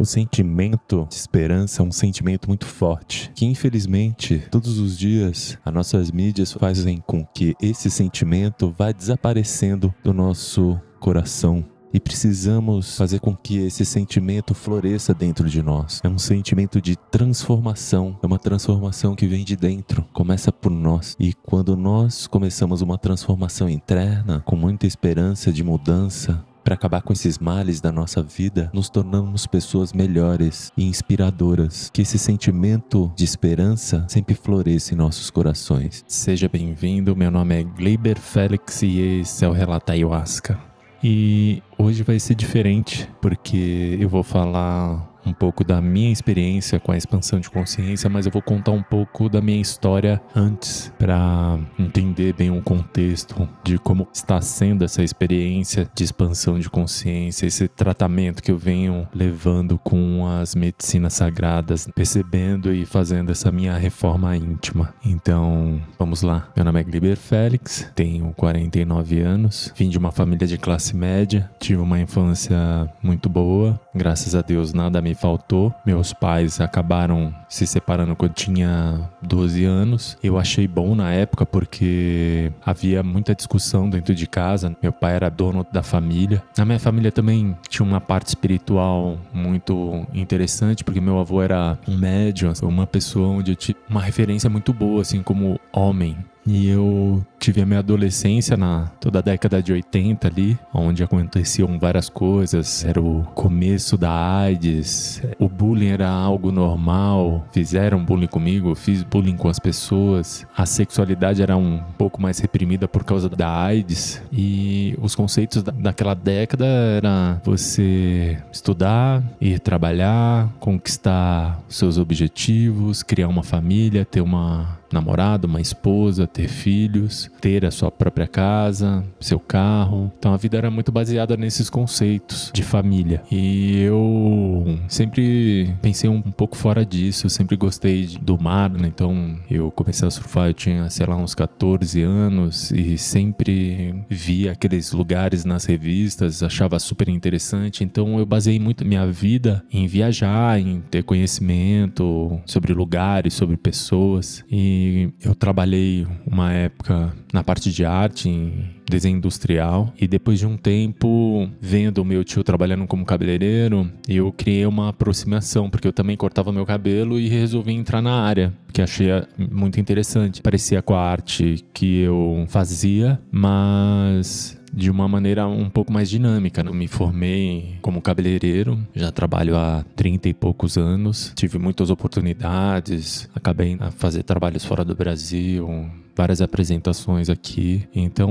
O sentimento de esperança é um sentimento muito forte, que infelizmente todos os dias as nossas mídias fazem com que esse sentimento vá desaparecendo do nosso coração. E precisamos fazer com que esse sentimento floresça dentro de nós. É um sentimento de transformação, é uma transformação que vem de dentro, começa por nós. E quando nós começamos uma transformação interna, com muita esperança de mudança, para acabar com esses males da nossa vida, nos tornamos pessoas melhores e inspiradoras. Que esse sentimento de esperança sempre floresça em nossos corações. Seja bem-vindo, meu nome é Gleiber Félix e esse é o Relata Ayahuasca. E hoje vai ser diferente, porque eu vou falar um pouco da minha experiência com a expansão de consciência, mas eu vou contar um pouco da minha história antes para entender bem o contexto de como está sendo essa experiência de expansão de consciência, esse tratamento que eu venho levando com as medicinas sagradas, percebendo e fazendo essa minha reforma íntima. Então, vamos lá. Meu nome é Gliber Félix, tenho 49 anos, vim de uma família de classe média, tive uma infância muito boa, graças a Deus nada me faltou. Meus pais acabaram se separando quando tinha 12 anos. Eu achei bom na época porque havia muita discussão dentro de casa. Meu pai era dono da família. Na minha família também tinha uma parte espiritual muito interessante, porque meu avô era um médium, uma pessoa onde eu tinha uma referência muito boa, assim, como homem. E eu tive a minha adolescência na toda a década de 80 ali, onde aconteciam várias coisas. Era o começo da AIDS, o bullying era algo normal, fizeram bullying comigo, fiz bullying com as pessoas. A sexualidade era um pouco mais reprimida por causa da AIDS e os conceitos daquela década era você estudar, ir trabalhar, conquistar seus objetivos, criar uma família, ter uma namorado, uma esposa, ter filhos, ter a sua própria casa, seu carro. Então a vida era muito baseada nesses conceitos de família. E eu sempre pensei um pouco fora disso, eu sempre gostei do mar, né? Então eu comecei a surfar, eu tinha, sei lá, uns 14 anos e sempre via aqueles lugares nas revistas, achava super interessante. Então eu baseei muito minha vida em viajar, em ter conhecimento sobre lugares, sobre pessoas. E eu trabalhei uma época na parte de arte, em desenho industrial, e depois de um tempo vendo meu tio trabalhando como cabeleireiro, eu criei uma aproximação, porque eu também cortava meu cabelo e resolvi entrar na área, que achei muito interessante. Parecia com a arte que eu fazia, mas de uma maneira um pouco mais dinâmica. Eu me formei como cabeleireiro, já trabalho há 30 e poucos anos, tive muitas oportunidades, acabei a fazer trabalhos fora do Brasil, várias apresentações aqui. Então,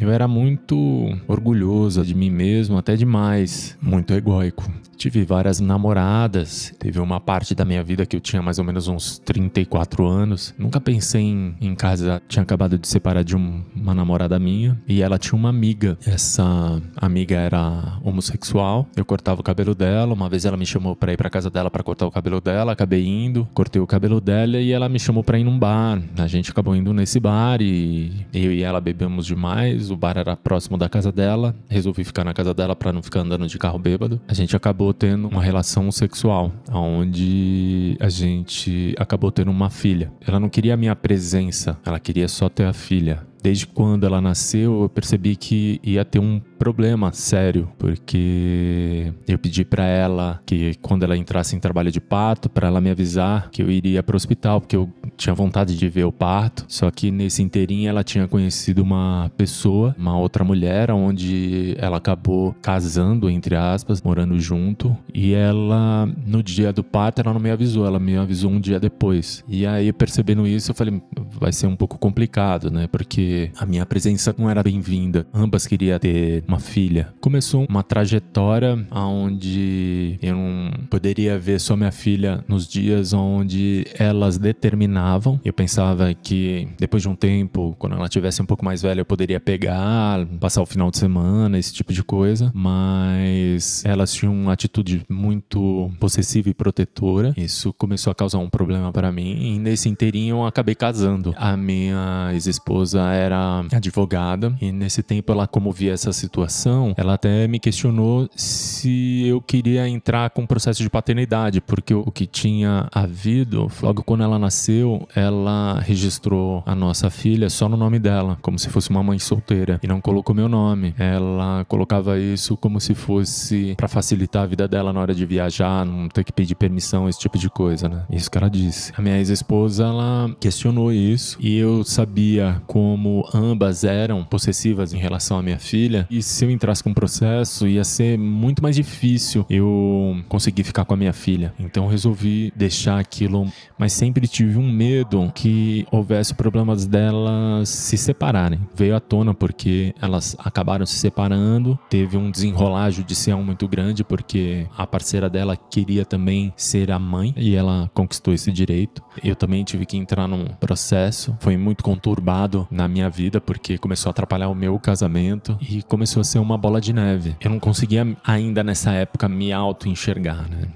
eu era muito orgulhoso de mim mesmo, até demais, muito egóico. Tive várias namoradas, teve uma parte da minha vida que eu tinha mais ou menos uns 34 anos. Nunca pensei em, em casa, tinha acabado de separar de um, uma namorada minha e ela tinha uma amiga. Essa amiga era homossexual. Eu cortava o cabelo dela, uma vez ela me chamou para ir para casa dela para cortar o cabelo dela, acabei indo, cortei o cabelo dela e ela me chamou para ir num bar. A gente acabou indo nesse bar e eu e ela bebemos demais. O bar era próximo da casa dela. Resolvi ficar na casa dela para não ficar andando de carro bêbado. A gente acabou tendo uma relação sexual, onde a gente acabou tendo uma filha. Ela não queria a minha presença, ela queria só ter a filha. Desde quando ela nasceu, eu percebi que ia ter um problema sério, porque eu pedi para ela que quando ela entrasse em trabalho de parto, para ela me avisar que eu iria para o hospital, porque eu tinha vontade de ver o parto. Só que nesse inteirinho ela tinha conhecido uma pessoa, uma outra mulher, onde ela acabou casando entre aspas, morando junto, e ela no dia do parto ela não me avisou, ela me avisou um dia depois. E aí percebendo isso, eu falei, vai ser um pouco complicado, né? Porque a minha presença não era bem-vinda. Ambas queriam ter uma filha. Começou uma trajetória onde eu não poderia ver só minha filha nos dias onde elas determinavam. Eu pensava que depois de um tempo, quando ela tivesse um pouco mais velha, eu poderia pegar, passar o final de semana, esse tipo de coisa. Mas elas tinham uma atitude muito possessiva e protetora. Isso começou a causar um problema para mim. E nesse inteirinho eu acabei casando. A minha ex-esposa era advogada e nesse tempo ela comovia essa situação situação, ela até me questionou se eu queria entrar com o processo de paternidade, porque o que tinha havido, logo quando ela nasceu, ela registrou a nossa filha só no nome dela, como se fosse uma mãe solteira, e não colocou meu nome. Ela colocava isso como se fosse para facilitar a vida dela na hora de viajar, não ter que pedir permissão, esse tipo de coisa, né? Isso que ela disse. A minha ex-esposa, ela questionou isso, e eu sabia como ambas eram possessivas em relação à minha filha, e se eu entrasse com um processo, ia ser muito mais difícil eu conseguir ficar com a minha filha. Então resolvi deixar aquilo, mas sempre tive um medo que houvesse problemas delas se separarem. Veio à tona porque elas acabaram se separando, teve um desenrolar judicial muito grande porque a parceira dela queria também ser a mãe e ela conquistou esse direito. Eu também tive que entrar num processo, foi muito conturbado na minha vida porque começou a atrapalhar o meu casamento e começou a ser uma bola de neve. Eu não conseguia ainda nessa época me auto enxergar, né?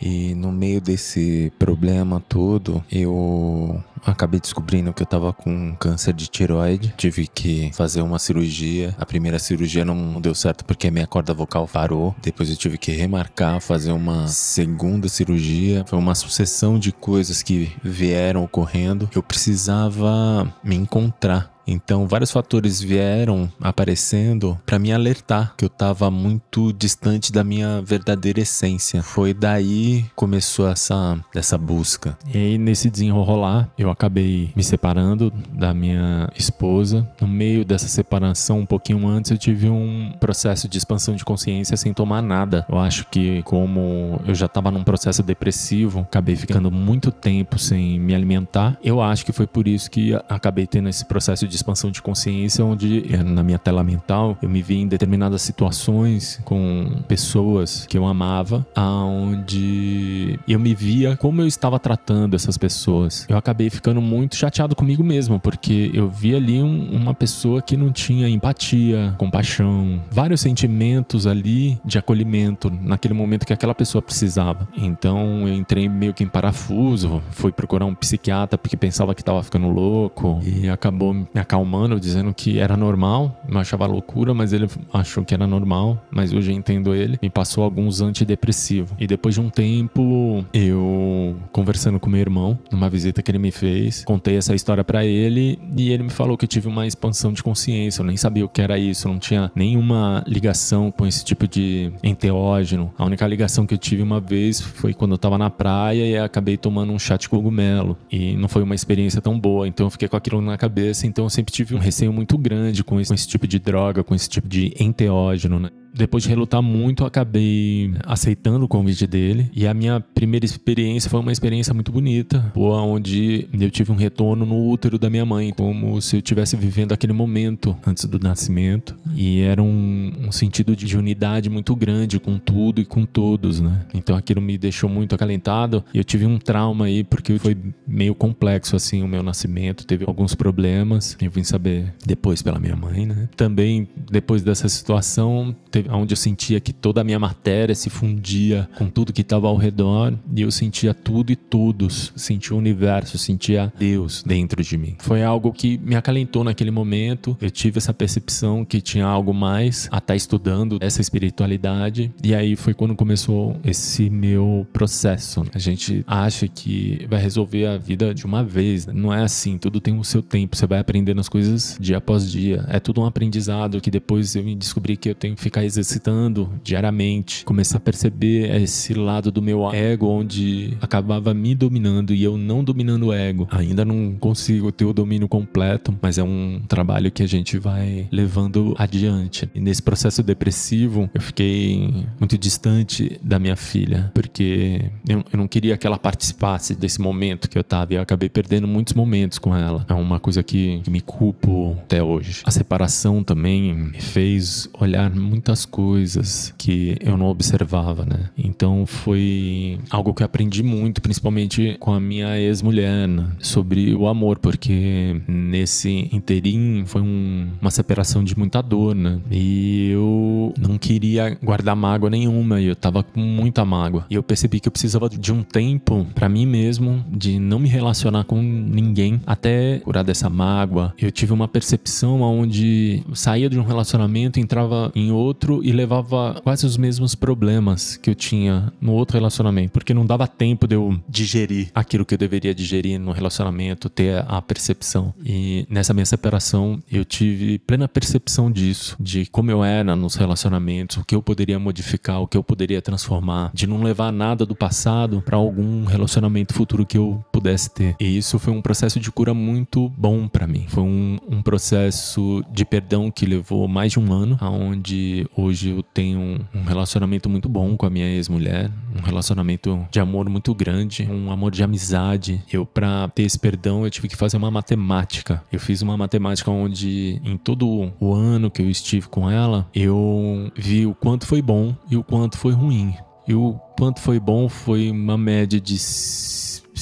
E no meio desse problema todo, eu acabei descobrindo que eu tava com câncer de tiroide. Tive que fazer uma cirurgia. A primeira cirurgia não deu certo porque minha corda vocal parou. Depois eu tive que remarcar, fazer uma segunda cirurgia. Foi uma sucessão de coisas que vieram ocorrendo. Eu precisava me encontrar então, vários fatores vieram aparecendo para me alertar que eu estava muito distante da minha verdadeira essência. Foi daí começou essa essa busca. E aí nesse desenrolar, eu acabei me separando da minha esposa. No meio dessa separação, um pouquinho antes, eu tive um processo de expansão de consciência sem tomar nada. Eu acho que como eu já estava num processo depressivo, acabei ficando muito tempo sem me alimentar. Eu acho que foi por isso que acabei tendo esse processo de de expansão de consciência, onde eh, na minha tela mental eu me vi em determinadas situações com pessoas que eu amava, aonde eu me via como eu estava tratando essas pessoas. Eu acabei ficando muito chateado comigo mesmo, porque eu vi ali um, uma pessoa que não tinha empatia, compaixão, vários sentimentos ali de acolhimento naquele momento que aquela pessoa precisava. Então eu entrei meio que em parafuso, fui procurar um psiquiatra porque pensava que estava ficando louco e acabou me acalmando, dizendo que era normal. Eu achava loucura, mas ele achou que era normal. Mas hoje eu entendo ele. Me passou alguns antidepressivos. E depois de um tempo, eu conversando com meu irmão, numa visita que ele me fez, contei essa história para ele e ele me falou que eu tive uma expansão de consciência. Eu nem sabia o que era isso, não tinha nenhuma ligação com esse tipo de enteógeno. A única ligação que eu tive uma vez foi quando eu tava na praia e acabei tomando um chá de cogumelo. E não foi uma experiência tão boa, então eu fiquei com aquilo na cabeça. Então eu sempre tive um receio muito grande com esse, com esse tipo de droga, com esse tipo de enteógeno, né? Depois de relutar muito, acabei aceitando o convite dele. E a minha primeira experiência foi uma experiência muito bonita, onde eu tive um retorno no útero da minha mãe, como se eu estivesse vivendo aquele momento antes do nascimento. E era um, um, sentido de unidade muito grande com tudo e com todos, né? Então aquilo me deixou muito acalentado. E eu tive um trauma aí, porque foi meio complexo, assim, o meu nascimento. Teve alguns problemas. Eu vim saber depois pela minha mãe, né? Também, depois dessa situação, teve onde eu sentia que toda a minha matéria se fundia com tudo que estava ao redor e eu sentia tudo e todos, sentia o universo, sentia Deus dentro de mim. Foi algo que me acalentou naquele momento. Eu tive essa percepção que tinha algo mais a estar tá estudando essa espiritualidade e aí foi quando começou esse meu processo. A gente acha que vai resolver a vida de uma vez, não é assim. Tudo tem o seu tempo. Você vai aprendendo as coisas dia após dia. É tudo um aprendizado que depois eu descobri que eu tenho que ficar exercitando diariamente, comecei a perceber esse lado do meu ego onde acabava me dominando e eu não dominando o ego. Ainda não consigo ter o domínio completo, mas é um trabalho que a gente vai levando adiante. E nesse processo depressivo, eu fiquei muito distante da minha filha, porque eu, eu não queria que ela participasse desse momento que eu tava e eu acabei perdendo muitos momentos com ela. É uma coisa que, que me culpo até hoje. A separação também me fez olhar muitas coisas que eu não observava, né? Então foi algo que eu aprendi muito, principalmente com a minha ex-mulher, né? sobre o amor, porque nesse inteirinho foi um, uma separação de muita dor, né? E eu não queria guardar mágoa nenhuma, e eu tava com muita mágoa. E eu percebi que eu precisava de um tempo para mim mesmo, de não me relacionar com ninguém até curar dessa mágoa. Eu tive uma percepção onde saía de um relacionamento, entrava em outro e levava quase os mesmos problemas que eu tinha no outro relacionamento, porque não dava tempo de eu digerir aquilo que eu deveria digerir no relacionamento, ter a percepção. E nessa minha separação, eu tive plena percepção disso, de como eu era nos relacionamentos, o que eu poderia modificar, o que eu poderia transformar, de não levar nada do passado para algum relacionamento futuro que eu pudesse ter. E isso foi um processo de cura muito bom para mim. Foi um, um processo de perdão que levou mais de um ano, aonde hoje eu tenho um relacionamento muito bom com a minha ex-mulher, um relacionamento de amor muito grande, um amor de amizade. Eu para ter esse perdão eu tive que fazer uma matemática. Eu fiz uma matemática onde em todo o ano que eu estive com ela, eu vi o quanto foi bom e o quanto foi ruim. E o quanto foi bom foi uma média de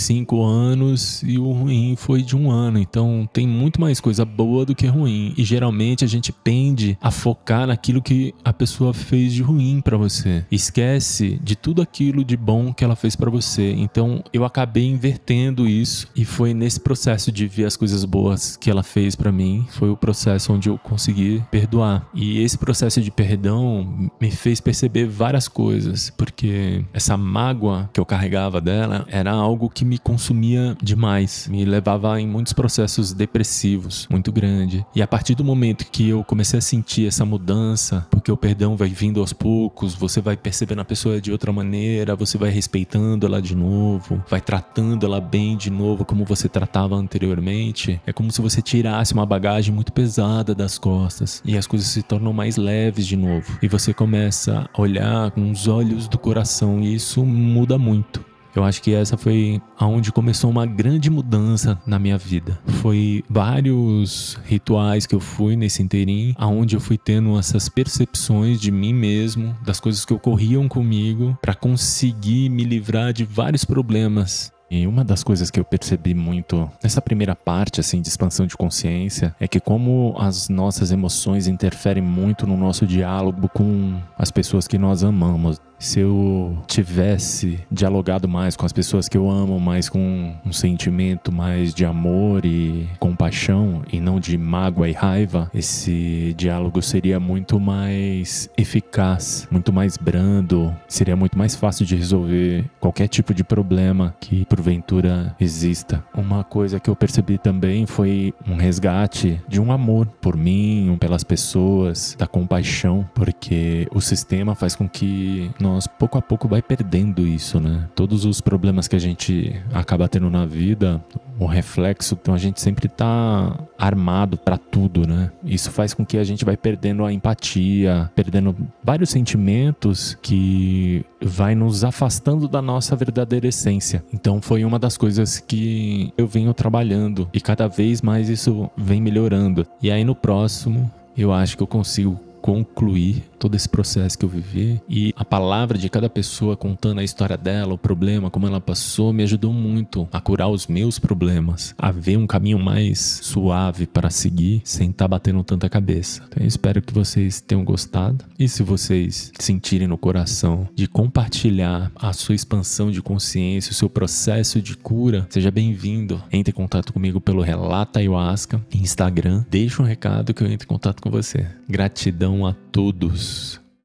cinco anos e o ruim foi de um ano. Então tem muito mais coisa boa do que ruim. E geralmente a gente pende a focar naquilo que a pessoa fez de ruim para você. Esquece de tudo aquilo de bom que ela fez para você. Então eu acabei invertendo isso e foi nesse processo de ver as coisas boas que ela fez para mim, foi o processo onde eu consegui perdoar. E esse processo de perdão me fez perceber várias coisas, porque essa mágoa que eu carregava dela era algo que que me consumia demais, me levava em muitos processos depressivos muito grande. E a partir do momento que eu comecei a sentir essa mudança, porque o perdão vai vindo aos poucos, você vai percebendo a pessoa de outra maneira, você vai respeitando ela de novo, vai tratando ela bem de novo como você tratava anteriormente. É como se você tirasse uma bagagem muito pesada das costas e as coisas se tornam mais leves de novo. E você começa a olhar com os olhos do coração e isso muda muito. Eu acho que essa foi aonde começou uma grande mudança na minha vida. Foi vários rituais que eu fui nesse inteirinho, aonde eu fui tendo essas percepções de mim mesmo, das coisas que ocorriam comigo, para conseguir me livrar de vários problemas e uma das coisas que eu percebi muito nessa primeira parte assim de expansão de consciência é que como as nossas emoções interferem muito no nosso diálogo com as pessoas que nós amamos se eu tivesse dialogado mais com as pessoas que eu amo, mais com um sentimento mais de amor e compaixão e não de mágoa e raiva, esse diálogo seria muito mais eficaz, muito mais brando, seria muito mais fácil de resolver qualquer tipo de problema que porventura exista. Uma coisa que eu percebi também foi um resgate de um amor por mim, pelas pessoas, da compaixão, porque o sistema faz com que nós nós pouco a pouco vai perdendo isso, né? Todos os problemas que a gente acaba tendo na vida, o reflexo, então a gente sempre tá armado para tudo, né? Isso faz com que a gente vai perdendo a empatia, perdendo vários sentimentos que vai nos afastando da nossa verdadeira essência. Então foi uma das coisas que eu venho trabalhando e cada vez mais isso vem melhorando. E aí no próximo eu acho que eu consigo concluir todo esse processo que eu vivi e a palavra de cada pessoa contando a história dela, o problema, como ela passou, me ajudou muito a curar os meus problemas, a ver um caminho mais suave para seguir sem estar tá batendo tanta cabeça. Então eu espero que vocês tenham gostado e se vocês sentirem no coração de compartilhar a sua expansão de consciência, o seu processo de cura, seja bem-vindo. Entre em contato comigo pelo Relata Ayahuasca, Instagram, deixa um recado que eu entre em contato com você. Gratidão a todos.